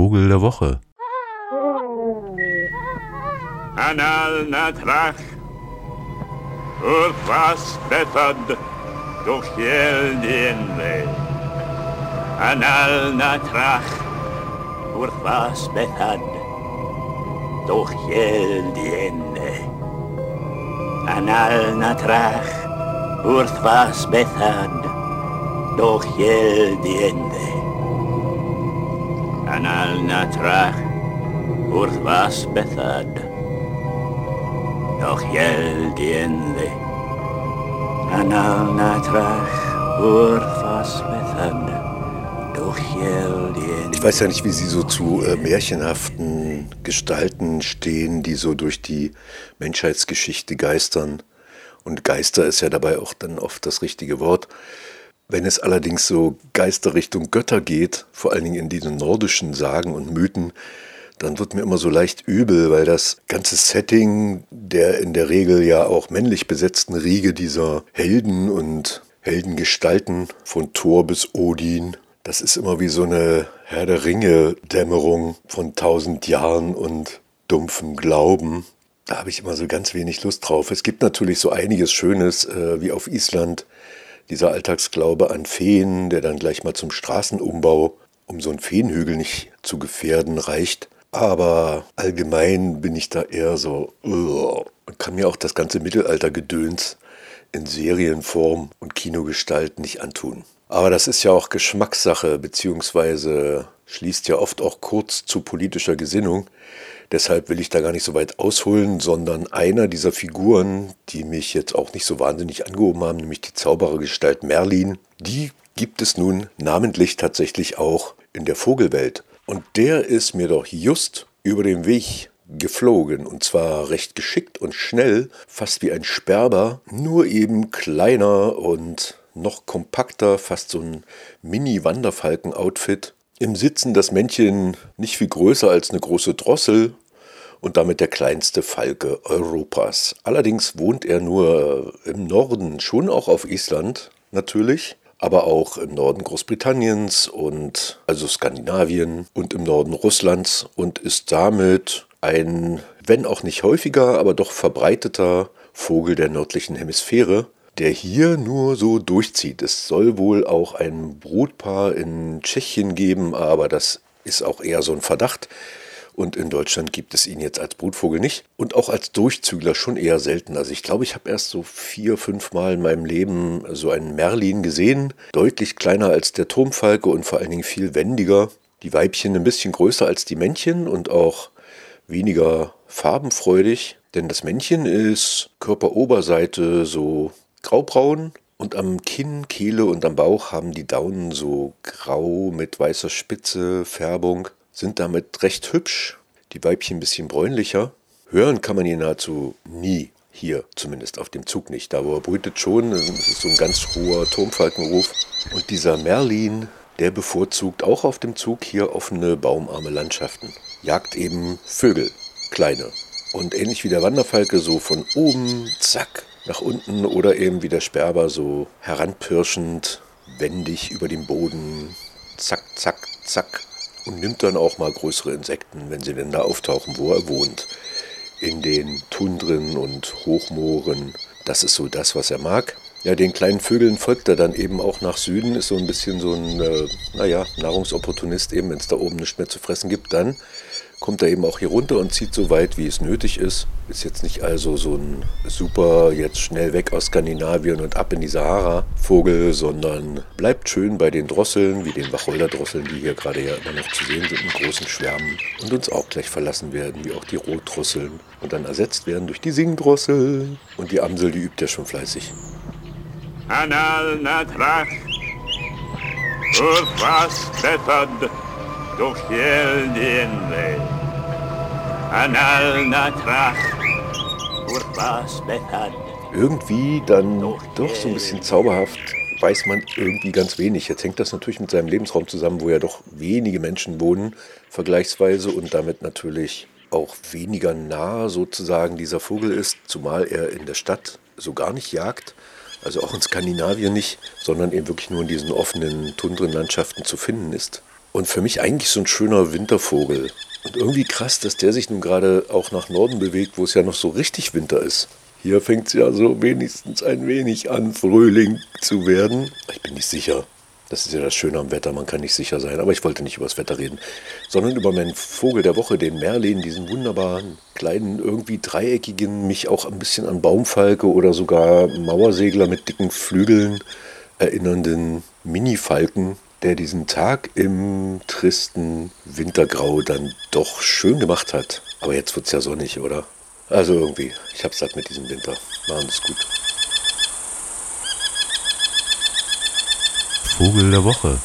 Vogel der Woche. Anal natrach, was bethod, durch jel dienle. Anal natrach, was bethod, durch jel dienle. Anal natrach, was bethod, durch jel dienle. Anal natrach, wrth was bethod, noch jel dienle. Anal natrach. Doch jel dienle. Ich weiß ja nicht, wie Sie so zu äh, märchenhaften Gestalten stehen, die so durch die Menschheitsgeschichte geistern. Und Geister ist ja dabei auch dann oft das richtige Wort. Wenn es allerdings so Geister Richtung Götter geht, vor allen Dingen in diesen nordischen Sagen und Mythen, dann wird mir immer so leicht übel, weil das ganze Setting der in der Regel ja auch männlich besetzten Riege dieser Helden und Heldengestalten von Thor bis Odin, das ist immer wie so eine Herr der Ringe-Dämmerung von tausend Jahren und dumpfem Glauben. Da habe ich immer so ganz wenig Lust drauf. Es gibt natürlich so einiges Schönes, äh, wie auf Island, dieser Alltagsglaube an Feen, der dann gleich mal zum Straßenumbau, um so einen Feenhügel nicht zu gefährden, reicht. Aber allgemein bin ich da eher so uh, und kann mir auch das ganze Mittelaltergedöns in Serienform und Kinogestalt nicht antun. Aber das ist ja auch Geschmackssache, beziehungsweise schließt ja oft auch kurz zu politischer Gesinnung. Deshalb will ich da gar nicht so weit ausholen, sondern einer dieser Figuren, die mich jetzt auch nicht so wahnsinnig angehoben haben, nämlich die Zauberergestalt Merlin, die gibt es nun namentlich tatsächlich auch in der Vogelwelt. Und der ist mir doch just über den Weg geflogen und zwar recht geschickt und schnell, fast wie ein Sperber, nur eben kleiner und noch kompakter, fast so ein Mini-Wanderfalken-Outfit. Im Sitzen das Männchen nicht viel größer als eine große Drossel und damit der kleinste Falke Europas. Allerdings wohnt er nur im Norden, schon auch auf Island natürlich aber auch im Norden Großbritanniens und also Skandinavien und im Norden Russlands und ist damit ein, wenn auch nicht häufiger, aber doch verbreiteter Vogel der nördlichen Hemisphäre, der hier nur so durchzieht. Es soll wohl auch ein Brutpaar in Tschechien geben, aber das ist auch eher so ein Verdacht. Und in Deutschland gibt es ihn jetzt als Brutvogel nicht und auch als Durchzügler schon eher selten. Also ich glaube, ich habe erst so vier, fünf Mal in meinem Leben so einen Merlin gesehen. Deutlich kleiner als der Turmfalke und vor allen Dingen viel wendiger. Die Weibchen ein bisschen größer als die Männchen und auch weniger farbenfreudig. Denn das Männchen ist Körperoberseite so graubraun und am Kinn, Kehle und am Bauch haben die Daunen so grau mit weißer Spitze, Färbung sind damit recht hübsch, die Weibchen ein bisschen bräunlicher. Hören kann man ihn nahezu nie, hier zumindest auf dem Zug nicht. Da wo er brütet schon, das ist so ein ganz hoher Turmfalkenruf. Und dieser Merlin, der bevorzugt auch auf dem Zug hier offene, baumarme Landschaften. Jagt eben Vögel, kleine. Und ähnlich wie der Wanderfalke so von oben, zack, nach unten oder eben wie der Sperber so heranpirschend, wendig über den Boden, zack, zack, zack, und nimmt dann auch mal größere Insekten, wenn sie denn da auftauchen, wo er wohnt. In den Tundren und Hochmooren. Das ist so das, was er mag. Ja, den kleinen Vögeln folgt er dann eben auch nach Süden, ist so ein bisschen so ein, äh, naja, Nahrungsopportunist eben, wenn es da oben nichts mehr zu fressen gibt, dann kommt er eben auch hier runter und zieht so weit, wie es nötig ist. Ist jetzt nicht also so ein super, jetzt schnell weg aus Skandinavien und ab in die Sahara-Vogel, sondern bleibt schön bei den Drosseln, wie den Wacholderdrosseln, die hier gerade ja immer noch zu sehen sind, in großen Schwärmen und uns auch gleich verlassen werden, wie auch die Rotdrosseln und dann ersetzt werden durch die Singdrossel. Und die Amsel, die übt ja schon fleißig. Anal natrach, urfas betad, durch jel dienle. Anal natrach, urfas betad. Irgendwie dann doch so ein bisschen zauberhaft weiß man irgendwie ganz wenig. Jetzt hängt das natürlich mit seinem Lebensraum zusammen, wo ja doch wenige Menschen wohnen, vergleichsweise, und damit natürlich auch weniger nah sozusagen dieser Vogel ist, zumal er in der Stadt so gar nicht jagt, also auch in Skandinavien nicht, sondern eben wirklich nur in diesen offenen Tundrenlandschaften zu finden ist. und für mich eigentlich so ein schöner Wintervogel. Und irgendwie krass, dass der sich nun gerade auch nach Norden bewegt, wo es ja noch so richtig Winter ist. Hier fängt es ja so wenigstens ein wenig an, Frühling zu werden. Ich bin nicht sicher. Das ist ja das Schöne am Wetter, man kann nicht sicher sein. Aber ich wollte nicht über das Wetter reden, sondern über meinen Vogel der Woche, den Merlin, diesen wunderbaren, kleinen, irgendwie dreieckigen, mich auch ein bisschen an Baumfalke oder sogar Mauersegler mit dicken Flügeln erinnernden Mini-Falken, der diesen Tag im tristen Wintergrau dann doch schön gemacht hat. Aber jetzt wird es ja sonnig, oder? Also irgendwie, ich hab's satt mit diesem Winter. Machen es gut. Vogel der Woche.